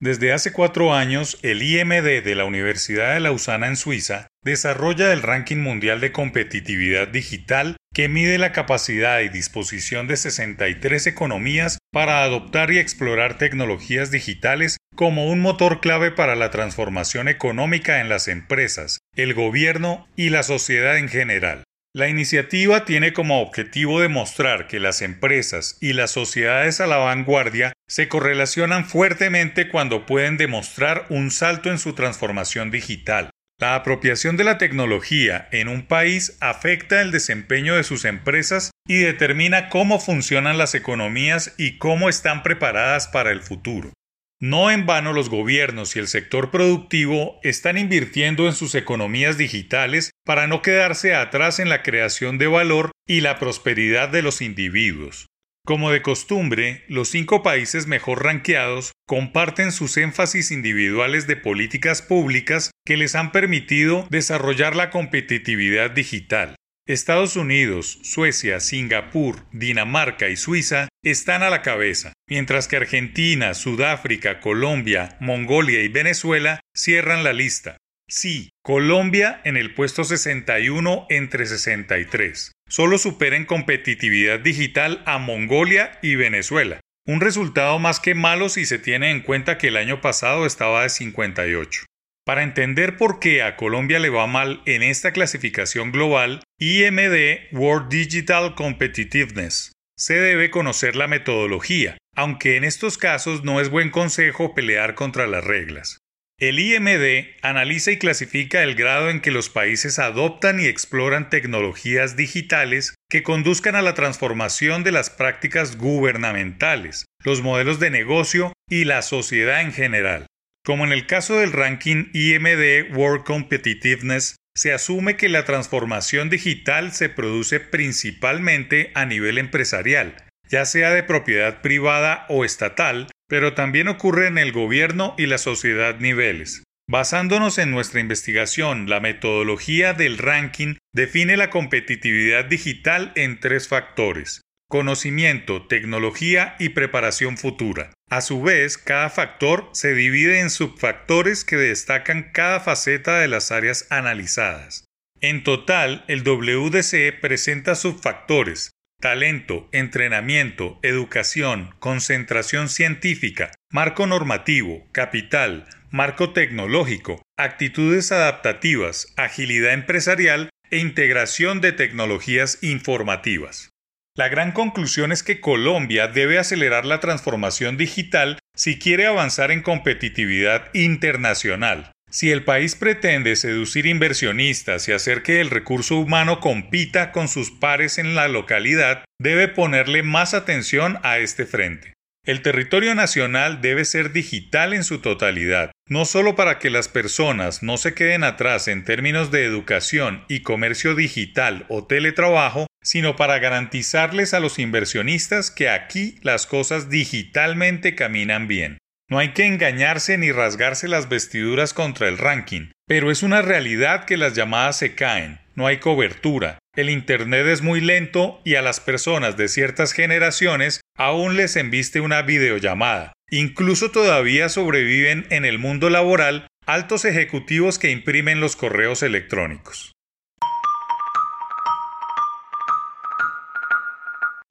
Desde hace cuatro años, el IMD de la Universidad de Lausana en Suiza desarrolla el ranking mundial de competitividad digital que mide la capacidad y disposición de 63 economías para adoptar y explorar tecnologías digitales como un motor clave para la transformación económica en las empresas, el gobierno y la sociedad en general. La iniciativa tiene como objetivo demostrar que las empresas y las sociedades a la vanguardia se correlacionan fuertemente cuando pueden demostrar un salto en su transformación digital. La apropiación de la tecnología en un país afecta el desempeño de sus empresas y determina cómo funcionan las economías y cómo están preparadas para el futuro. No en vano los gobiernos y el sector productivo están invirtiendo en sus economías digitales para no quedarse atrás en la creación de valor y la prosperidad de los individuos. Como de costumbre, los cinco países mejor ranqueados comparten sus énfasis individuales de políticas públicas que les han permitido desarrollar la competitividad digital. Estados Unidos, Suecia, Singapur, Dinamarca y Suiza están a la cabeza, mientras que Argentina, Sudáfrica, Colombia, Mongolia y Venezuela cierran la lista. Sí, Colombia en el puesto 61 entre 63. Solo supera en competitividad digital a Mongolia y Venezuela. Un resultado más que malo si se tiene en cuenta que el año pasado estaba de 58. Para entender por qué a Colombia le va mal en esta clasificación global, IMD World Digital Competitiveness, se debe conocer la metodología, aunque en estos casos no es buen consejo pelear contra las reglas. El IMD analiza y clasifica el grado en que los países adoptan y exploran tecnologías digitales que conduzcan a la transformación de las prácticas gubernamentales, los modelos de negocio y la sociedad en general. Como en el caso del ranking IMD World Competitiveness, se asume que la transformación digital se produce principalmente a nivel empresarial, ya sea de propiedad privada o estatal, pero también ocurre en el gobierno y la sociedad niveles. Basándonos en nuestra investigación, la metodología del ranking define la competitividad digital en tres factores conocimiento, tecnología y preparación futura. A su vez, cada factor se divide en subfactores que destacan cada faceta de las áreas analizadas. En total, el WDC presenta subfactores, talento, entrenamiento, educación, concentración científica, marco normativo, capital, marco tecnológico, actitudes adaptativas, agilidad empresarial e integración de tecnologías informativas. La gran conclusión es que Colombia debe acelerar la transformación digital si quiere avanzar en competitividad internacional. Si el país pretende seducir inversionistas y hacer que el recurso humano compita con sus pares en la localidad, debe ponerle más atención a este frente. El territorio nacional debe ser digital en su totalidad, no solo para que las personas no se queden atrás en términos de educación y comercio digital o teletrabajo, sino para garantizarles a los inversionistas que aquí las cosas digitalmente caminan bien. No hay que engañarse ni rasgarse las vestiduras contra el ranking, pero es una realidad que las llamadas se caen, no hay cobertura, el Internet es muy lento y a las personas de ciertas generaciones aún les enviste una videollamada. Incluso todavía sobreviven en el mundo laboral altos ejecutivos que imprimen los correos electrónicos.